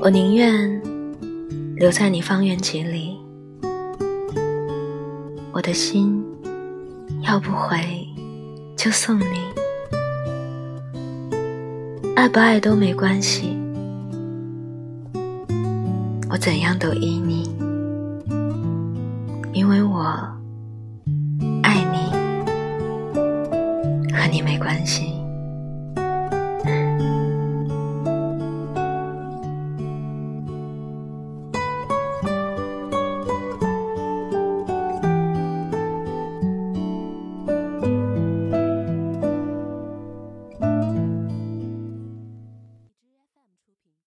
我宁愿留在你方圆几里我的心要不回就送你。爱不爱都没关系我怎样都依你因为我爱你和你没关系。